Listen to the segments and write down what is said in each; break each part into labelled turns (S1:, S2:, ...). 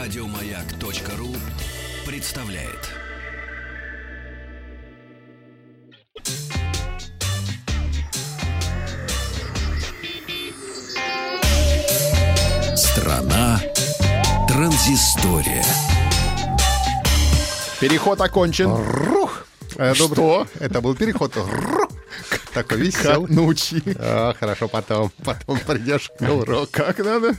S1: Радиомаяк.ру представляет. Страна транзистория.
S2: Переход окончен.
S3: Рух! Э, добрый-
S2: Что?
S3: Это был переход. Рух! Такой веселый.
S2: Как научи.
S3: А, хорошо, потом, потом придешь на урок.
S2: Как надо?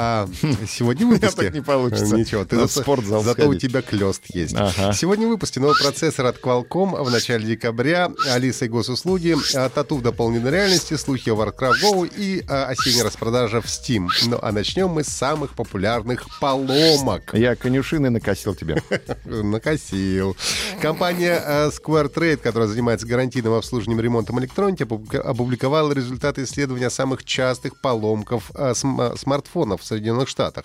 S3: А, сегодня в выпуске...
S2: так не получится.
S3: Ничего, ты
S2: в спортзал
S3: зато у тебя клёст есть. Сегодня в выпуске новый процессор от Qualcomm в начале декабря, Алиса и госуслуги, а, тату в дополненной реальности, слухи о Warcraft Go и а, осенняя распродажа в Steam. Ну, а начнем мы с самых популярных поломок.
S2: Я конюшины накосил тебе.
S3: Накосил. Компания э, Square Trade, которая занимается гарантийным обслуживанием ремонтом электроники, опубли- опубликовала результаты исследования самых частых поломков см- смартфонов Соединенных Штатах.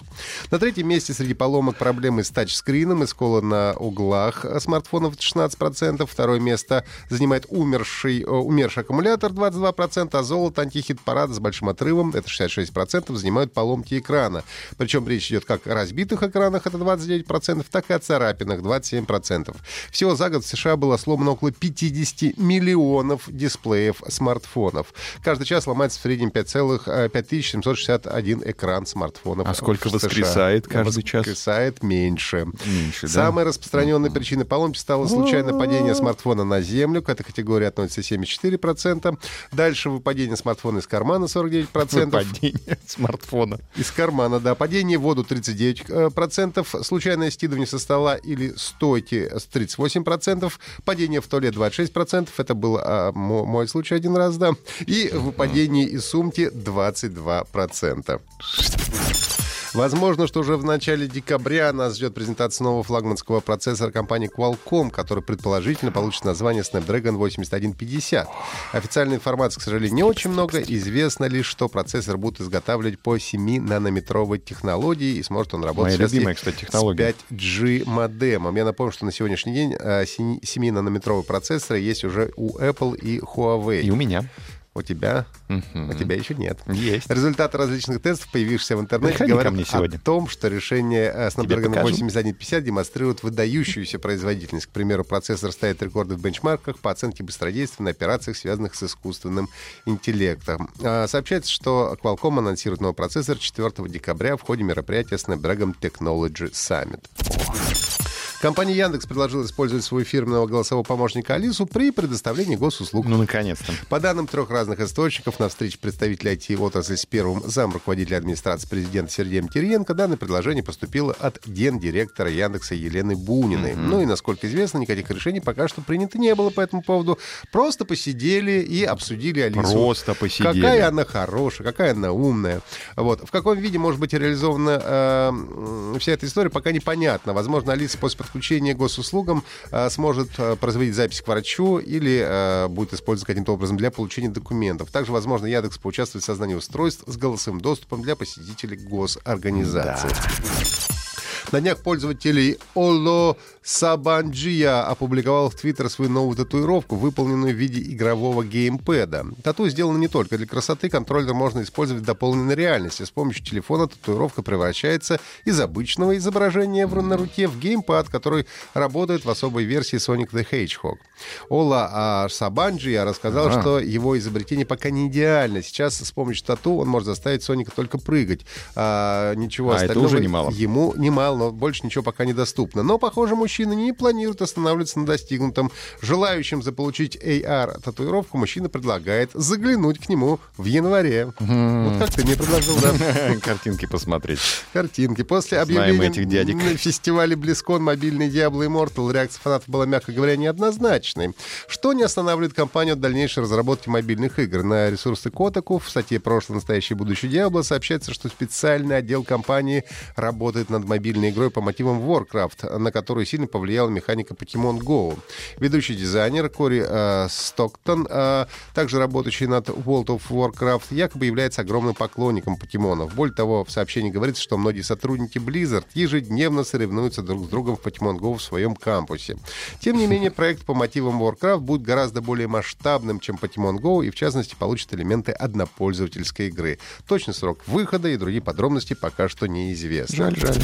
S3: На третьем месте среди поломок проблемы с тачскрином и скола на углах э, смартфонов 16%. Второе место занимает умерший, э, умерший аккумулятор 22%, а золото антихит-парад с большим отрывом, это 66%, занимают поломки экрана. Причем речь идет как о разбитых экранах, это 29%, так и о царапинах, 27%. Всего за год в США было сломано около 50 миллионов дисплеев смартфонов. Каждый час ломается в среднем 5,5 5761 экран смартфонов.
S2: А сколько
S3: в США.
S2: воскресает каждый час?
S3: Воскресает меньше.
S2: Меньше, да?
S3: Самой распространенной причиной поломки стало случайное падение смартфона на землю. К этой категории относится 74%. Дальше выпадение смартфона из кармана 49%.
S2: Падение смартфона.
S3: Из кармана, да. Падение в воду 39%. Случайное скидывание со стола или стойки с 38%. Падение в туалет 26%. Это был а, мо- мой случай один раз, да. И выпадение из сумки 22%. Возможно, что уже в начале декабря нас ждет презентация нового флагманского процессора компании Qualcomm, который предположительно получит название Snapdragon 8150. Официальной информации, к сожалению, не очень много. Известно лишь, что процессор будут изготавливать по 7-нанометровой технологии, и сможет он работать
S2: Моя любимая, кстати, технология.
S3: с 5G модемом. Я напомню, что на сегодняшний день э, 7-нанометровые процессоры есть уже у Apple и Huawei.
S2: И у меня.
S3: У тебя? У тебя еще нет.
S2: Есть.
S3: Результаты различных тестов, появившихся в интернете,
S2: Приходи
S3: говорят
S2: мне сегодня.
S3: о том, что решение э, Snapdragon
S2: покажу.
S3: 8150 демонстрирует выдающуюся производительность. К примеру, процессор ставит рекорды в бенчмарках по оценке быстродействия на операциях, связанных с искусственным интеллектом. А, Сообщается, что Qualcomm анонсирует новый процессор 4 декабря в ходе мероприятия Snapdragon Technology Summit. Компания Яндекс предложила использовать свой фирменного голосового помощника Алису при предоставлении госуслуг.
S2: Ну, наконец-то.
S3: По данным трех разных источников, на встрече представителей IT-отрасли с первым зам руководителя администрации президента Сергеем Кириенко данное предложение поступило от гендиректора Яндекса Елены Буниной. Ну и, насколько известно, никаких решений пока что принято не было по этому поводу. Просто посидели и обсудили Алису.
S2: Просто посидели.
S3: Какая она хорошая, какая она умная. Вот. В каком виде может быть реализована э, вся эта история, пока непонятно. Возможно, Алиса после подключения к госуслугам э, сможет э, производить запись к врачу или э, будет использоваться каким-то образом для получения документов. Также, возможно, Яндекс поучаствует в создании устройств с голосовым доступом для посетителей госорганизаций. На днях пользователей Оло Сабанджия опубликовал в Твиттер свою новую татуировку, выполненную в виде игрового геймпэда. Тату сделано не только для красоты, контроллер можно использовать в дополненной реальности. С помощью телефона татуировка превращается из обычного изображения в- на руке в геймпад, который работает в особой версии Sonic the Hedgehog. Ола Сабанджия рассказал,
S2: Ага.
S3: что его изобретение пока не идеально. Сейчас с помощью тату он может заставить Соника только прыгать. А, ничего
S2: А это
S3: остального
S2: уже немало.
S3: ему немало, но больше ничего пока недоступно. Но, похоже, мужчина не планирует останавливаться на достигнутом. Желающим заполучить AR-татуировку мужчина предлагает заглянуть к нему в январе. Вот как ты мне предложил, да?
S2: Картинки посмотреть.
S3: Картинки. После объявления
S2: этих дядек.
S3: на фестивале BlizzCon мобильный Diablo Immortal реакция фанатов была, мягко говоря, неоднозначной. Что не останавливает компанию от дальнейшей разработки мобильных игр. На ресурсы Kotaku в статье «Прошлое, настоящее, будущее Diablo» сообщается, что специальный отдел компании работает над мобильной игрой по мотивам Warcraft, на которую сильно повлияла механика Pokemon Go. Ведущий дизайнер Кори э, Стоктон, э, также работающий над World of Warcraft, якобы является огромным поклонником покемонов. Более того, в сообщении говорится, что многие сотрудники Blizzard ежедневно соревнуются друг с другом в Pokemon Go в своем кампусе. Тем не менее, проект по мотивам Warcraft будет гораздо более масштабным, чем Pokemon Go, и в частности получит элементы однопользовательской игры. Точный срок выхода и другие подробности пока что неизвестны.
S2: Жаль, жаль.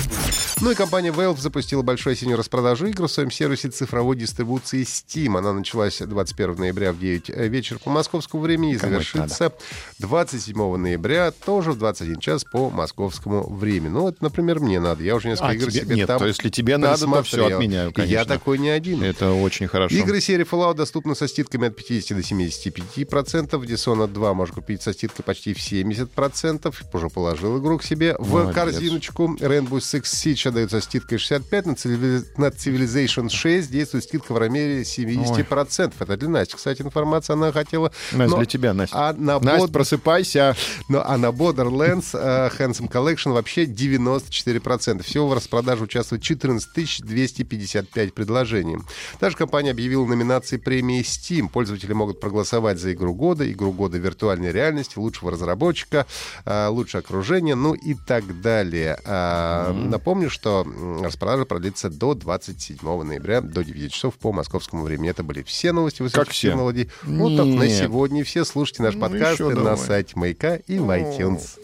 S3: Ну и компания Valve запустила большую осеннюю распродажу игр в своем сервисе цифровой дистрибуции Steam. Она началась 21 ноября в 9 вечера по московскому времени и
S2: Кому
S3: завершится 27 ноября тоже в 21 час по московскому времени. Ну, это, например, мне надо. Я уже несколько
S2: А,
S3: игр
S2: тебе-
S3: себе
S2: нет,
S3: там
S2: то если тебе надо, то
S3: присмотрел.
S2: отменяю, конечно.
S3: Я такой не один.
S2: Это очень хорошо.
S3: Игры серии Fallout доступны со скидками от 50 до 75%. Dishonored 2 можно купить со скидкой почти в 70%. Уже положил игру к себе в
S2: Молодец.
S3: корзиночку. Rainbow Six Siege отдают со скидкой 65%. На, Civili- на Civilization 6 действует скидка в размере 70%. Это для Насти, кстати, информация она хотела.
S2: Настя,
S3: Но-
S2: для тебя, Настя.
S3: А на
S2: Настя,
S3: Bod-
S2: просыпайся.
S3: ну, а на Borderlands э, Handsome Collection вообще 94%. Всего в распродаже участвует 14 255 предложений. Также компания объявила номинации премии Steam. Пользователи могут проголосовать за игру года, игру года виртуальной реальности, лучшего разработчика, э, лучшее окружение, ну и так далее. А, Напомню, что распродажа продлится до 27 ноября, до 9 часов по московскому времени. Это были все новости высоких
S2: все?
S3: технологий. Вот так на сегодня все. Слушайте наш
S2: Ну,
S3: подкаст на
S2: давай.
S3: сайте Маяка и в iTunes.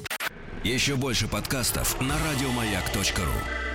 S1: Еще больше подкастов на радиомаяк.ру.